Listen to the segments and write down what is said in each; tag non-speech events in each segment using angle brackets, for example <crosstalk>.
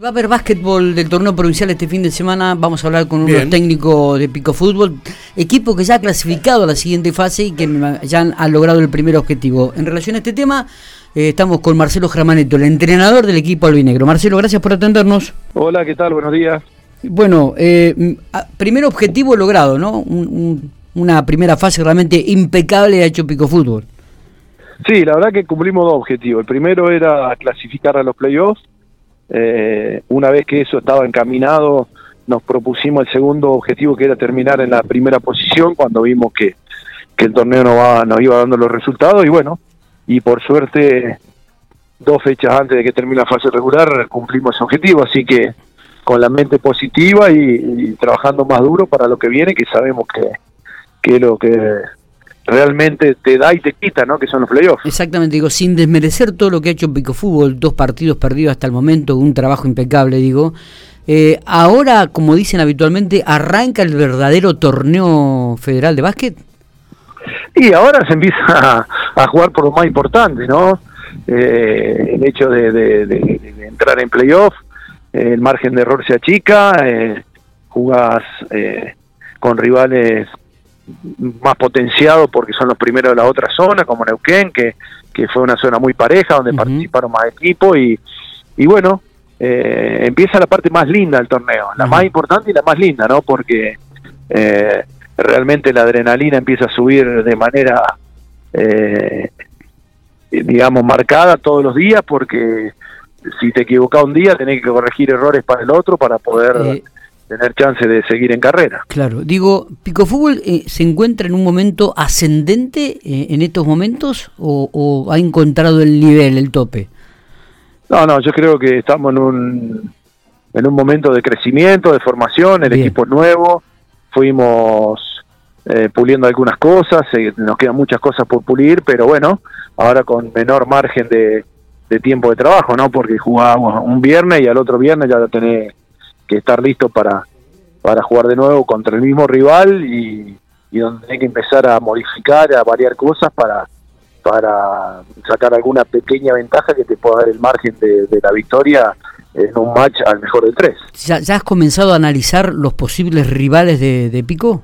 Va a haber básquetbol del torneo provincial este fin de semana. Vamos a hablar con unos técnicos de Pico Fútbol, equipo que ya ha clasificado a la siguiente fase y que ya han, logrado el primer objetivo. En relación a este tema, eh, estamos con Marcelo Germaneto, el entrenador del equipo albinegro. Marcelo, gracias por atendernos. Hola, ¿qué tal? Buenos días. Bueno, eh, primer objetivo logrado, ¿no? una primera fase realmente impecable ha hecho Pico Fútbol. Sí, la verdad que cumplimos dos objetivos. El primero era clasificar a los playoffs eh, una vez que eso estaba encaminado, nos propusimos el segundo objetivo que era terminar en la primera posición cuando vimos que, el torneo no va, nos iba dando los resultados y bueno, y por suerte dos fechas antes de que termine la fase regular cumplimos ese objetivo, así que con la mente positiva y, trabajando más duro para lo que viene, que sabemos que, que lo que realmente te da y te quita, ¿no? Que son los playoffs. Exactamente, digo, sin desmerecer todo lo que ha hecho Pico Fútbol, dos partidos perdidos hasta el momento, un trabajo impecable, digo. Eh, ahora, como dicen habitualmente, arranca el verdadero torneo federal de básquet. Y ahora se empieza <laughs> a, jugar por lo más importante, ¿no? Eh, el hecho de, entrar en playoff, el margen de error se achica, eh, jugás eh, con rivales más potenciado porque son los primeros de la otra zona, como Neuquén, que, que fue una zona muy pareja, donde participaron más equipos y, y bueno, eh, empieza la parte más linda del torneo, la más importante y la más linda, ¿no? Porque eh, realmente la adrenalina empieza a subir de manera, eh, digamos, marcada todos los días, porque si te equivocas un día tenés que corregir errores para el otro para poder tener chance de seguir en carrera. Claro, digo, ¿Pico Fútbol eh, se encuentra en un momento ascendente eh, en estos momentos o, ha encontrado el nivel, el tope? No, no, yo creo que estamos en un, en un momento de crecimiento, de formación, el equipo es nuevo, fuimos eh, puliendo algunas cosas, nos quedan muchas cosas por pulir, pero bueno, ahora con menor margen de, de tiempo de trabajo, ¿no? Porque jugábamos un viernes y al otro viernes ya lo tenés que estar listo para, para jugar de nuevo contra el mismo rival y, donde hay que empezar a modificar, a variar cosas para, para sacar alguna pequeña ventaja que te pueda dar el margen de, la victoria en un match al mejor de tres. ¿Ya, has comenzado a analizar los posibles rivales de, Pico?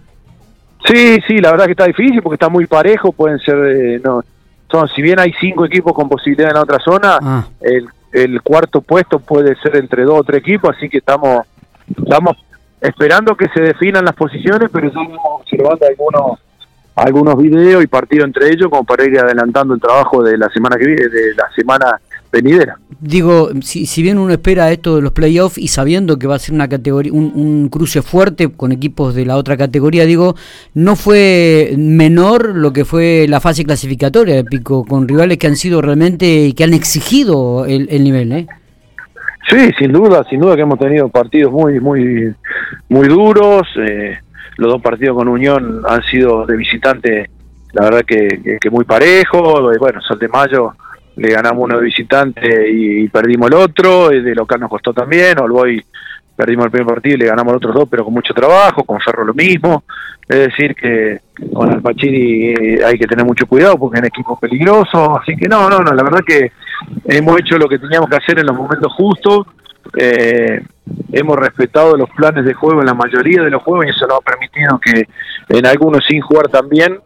Sí, sí, la verdad que está difícil porque está muy parejo, pueden ser, eh, no, son, si bien hay cinco equipos con posibilidad en la otra zona, ah. el, el cuarto puesto puede ser entre dos o tres equipos, así que estamos estamos esperando que se definan las posiciones, pero estamos observando algunos algunos videos y partidos entre ellos como para ir adelantando el trabajo de la semana que viene, de la semana venidera. Digo, si, si bien uno espera esto de los playoffs y sabiendo que va a ser una categoría, un, cruce fuerte con equipos de la otra categoría, digo, no fue menor lo que fue la fase clasificatoria de Pico, con rivales que han sido realmente, que han exigido el, el nivel, ¿eh? Sí, sin duda, sin duda que hemos tenido partidos muy, muy, muy duros. Eh, los dos partidos con Unión han sido de visitante, la verdad que, muy parejo. Bueno, Sol de Mayo le ganamos uno de visitante y, perdimos el otro. De local nos costó también. Olboy perdimos el primer partido y le ganamos los otros dos, pero con mucho trabajo. Con Ferro lo mismo. Es decir, que con Alpachiri eh, hay que tener mucho cuidado porque es un equipo peligroso. Así que no, no, no, la verdad que hemos hecho lo que teníamos que hacer en los momentos justos. Eh, hemos respetado los planes de juego en la mayoría de los juegos y eso nos ha permitido que en algunos sin jugar también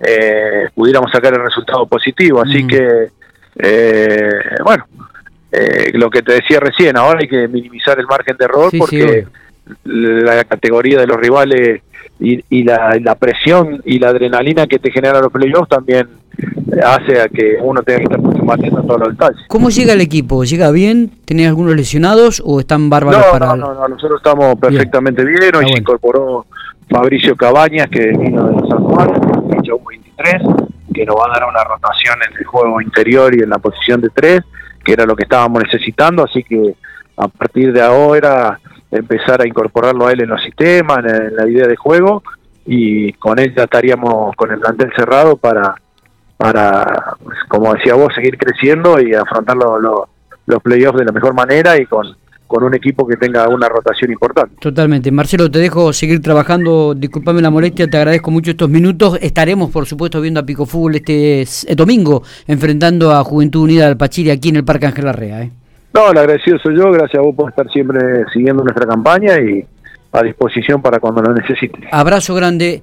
eh, pudiéramos sacar el resultado positivo. Así mm. que, eh, bueno, lo que te decía recién, ahora hay que minimizar el margen de error porque la categoría de los rivales y, la, presión y la adrenalina que te generan los playoffs también hace a que uno tenga que estar mucho atento a todos los detalles. ¿Cómo llega el equipo? ¿Llega bien? ¿Tenés algunos lesionados o están bárbaros no, para...? No, no, nosotros estamos perfectamente bien. Hoy ah, se incorporó Fabricio Cabañas, que vino de San Juan, un 23, que nos va a dar una rotación en el juego interior y en la posición de tres, que era lo que estábamos necesitando, así que a partir de ahora empezar a incorporarlo a él en los sistemas, en, la idea de juego, y con él ya estaríamos con el plantel cerrado para, para pues, como decía vos, seguir creciendo y afrontar los playoffs de la mejor manera y con, con un equipo que tenga una rotación importante. Totalmente. Marcelo, te dejo seguir trabajando. Disculpame la molestia, te agradezco mucho estos minutos. Estaremos, por supuesto, viendo a Pico Fútbol este, domingo, enfrentando a Juventud Unida del Pachiri aquí en el Parque Ángel Arrea. ¿eh? No, el agradecido soy yo, gracias a vos por estar siempre siguiendo nuestra campaña y a disposición para cuando lo necesite. Abrazo grande.